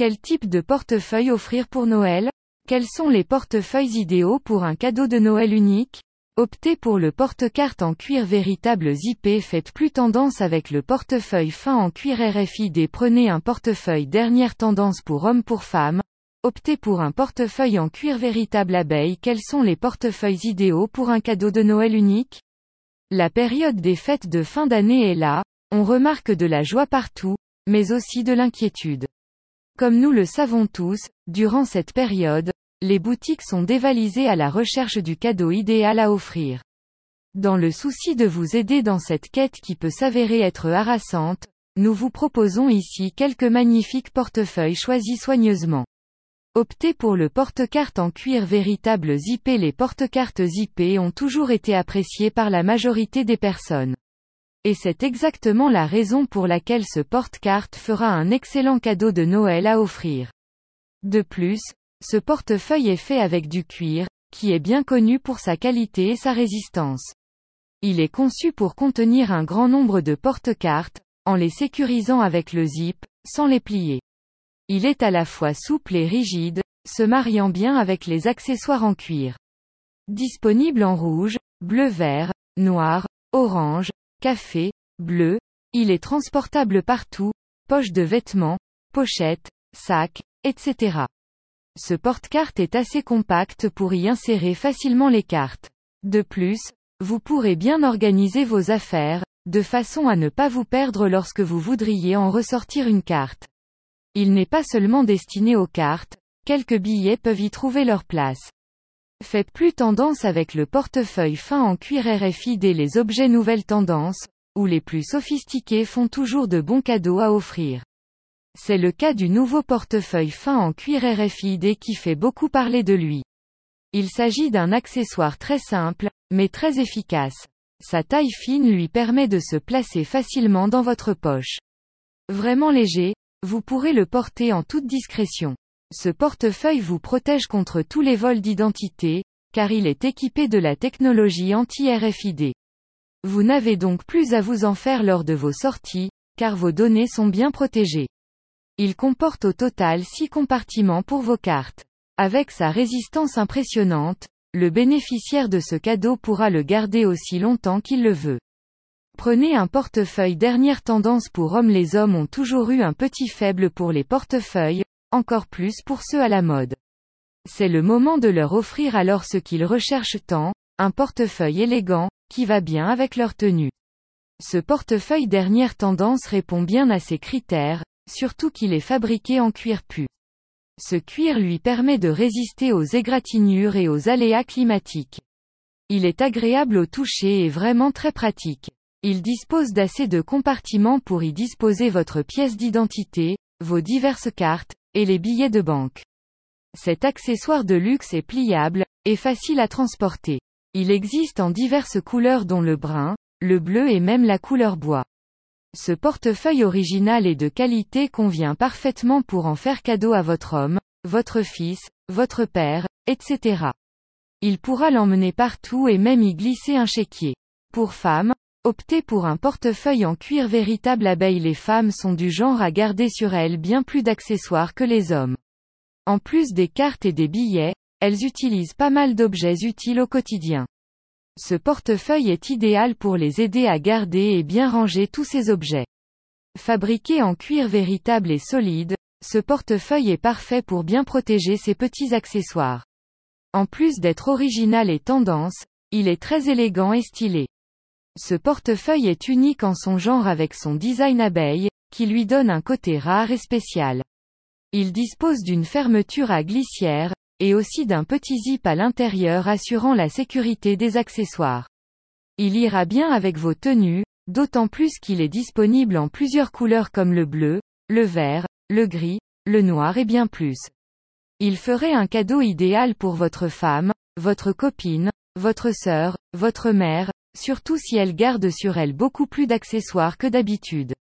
Quel type de portefeuille offrir pour Noël? Quels sont les portefeuilles idéaux pour un cadeau de Noël unique? Optez pour le porte-carte en cuir véritable zippé faites plus tendance avec le portefeuille fin en cuir RFID prenez un portefeuille dernière tendance pour homme pour femme, optez pour un portefeuille en cuir véritable abeille. Quels sont les portefeuilles idéaux pour un cadeau de Noël unique? La période des fêtes de fin d'année est là, on remarque de la joie partout, mais aussi de l'inquiétude. Comme nous le savons tous, durant cette période, les boutiques sont dévalisées à la recherche du cadeau idéal à offrir. Dans le souci de vous aider dans cette quête qui peut s'avérer être harassante, nous vous proposons ici quelques magnifiques portefeuilles choisis soigneusement. Optez pour le porte-carte en cuir véritable zippé Les porte-cartes zippés ont toujours été appréciés par la majorité des personnes. Et c'est exactement la raison pour laquelle ce porte-carte fera un excellent cadeau de Noël à offrir. De plus, ce portefeuille est fait avec du cuir, qui est bien connu pour sa qualité et sa résistance. Il est conçu pour contenir un grand nombre de porte-cartes, en les sécurisant avec le zip, sans les plier. Il est à la fois souple et rigide, se mariant bien avec les accessoires en cuir. Disponible en rouge, bleu-vert, noir, orange, café, bleu, il est transportable partout, poche de vêtements, pochette, sac, etc. Ce porte-carte est assez compact pour y insérer facilement les cartes. De plus, vous pourrez bien organiser vos affaires, de façon à ne pas vous perdre lorsque vous voudriez en ressortir une carte. Il n'est pas seulement destiné aux cartes, quelques billets peuvent y trouver leur place. Faites plus tendance avec le portefeuille fin en cuir RFID les objets nouvelles tendances, ou les plus sophistiqués font toujours de bons cadeaux à offrir. C'est le cas du nouveau portefeuille fin en cuir RFID qui fait beaucoup parler de lui. Il s'agit d'un accessoire très simple, mais très efficace. Sa taille fine lui permet de se placer facilement dans votre poche. Vraiment léger, vous pourrez le porter en toute discrétion. Ce portefeuille vous protège contre tous les vols d'identité, car il est équipé de la technologie anti-RFID. Vous n'avez donc plus à vous en faire lors de vos sorties, car vos données sont bien protégées. Il comporte au total 6 compartiments pour vos cartes. Avec sa résistance impressionnante, le bénéficiaire de ce cadeau pourra le garder aussi longtemps qu'il le veut. Prenez un portefeuille dernière tendance pour hommes les hommes ont toujours eu un petit faible pour les portefeuilles, encore plus pour ceux à la mode. C'est le moment de leur offrir alors ce qu'ils recherchent tant, un portefeuille élégant, qui va bien avec leur tenue. Ce portefeuille dernière tendance répond bien à ces critères, surtout qu'il est fabriqué en cuir pu. Ce cuir lui permet de résister aux égratignures et aux aléas climatiques. Il est agréable au toucher et vraiment très pratique. Il dispose d'assez de compartiments pour y disposer votre pièce d'identité, vos diverses cartes, et les billets de banque. Cet accessoire de luxe est pliable, et facile à transporter. Il existe en diverses couleurs dont le brun, le bleu et même la couleur bois. Ce portefeuille original et de qualité convient parfaitement pour en faire cadeau à votre homme, votre fils, votre père, etc. Il pourra l'emmener partout et même y glisser un chéquier. Pour femmes, optez pour un portefeuille en cuir véritable abeille. Les femmes sont du genre à garder sur elles bien plus d'accessoires que les hommes. En plus des cartes et des billets, elles utilisent pas mal d'objets utiles au quotidien. Ce portefeuille est idéal pour les aider à garder et bien ranger tous ces objets. Fabriqué en cuir véritable et solide, ce portefeuille est parfait pour bien protéger ses petits accessoires. En plus d'être original et tendance, il est très élégant et stylé. Ce portefeuille est unique en son genre avec son design abeille, qui lui donne un côté rare et spécial. Il dispose d'une fermeture à glissière, et aussi d'un petit zip à l'intérieur assurant la sécurité des accessoires. Il ira bien avec vos tenues, d'autant plus qu'il est disponible en plusieurs couleurs comme le bleu, le vert, le gris, le noir et bien plus. Il ferait un cadeau idéal pour votre femme, votre copine, votre sœur, votre mère, surtout si elle garde sur elle beaucoup plus d'accessoires que d'habitude.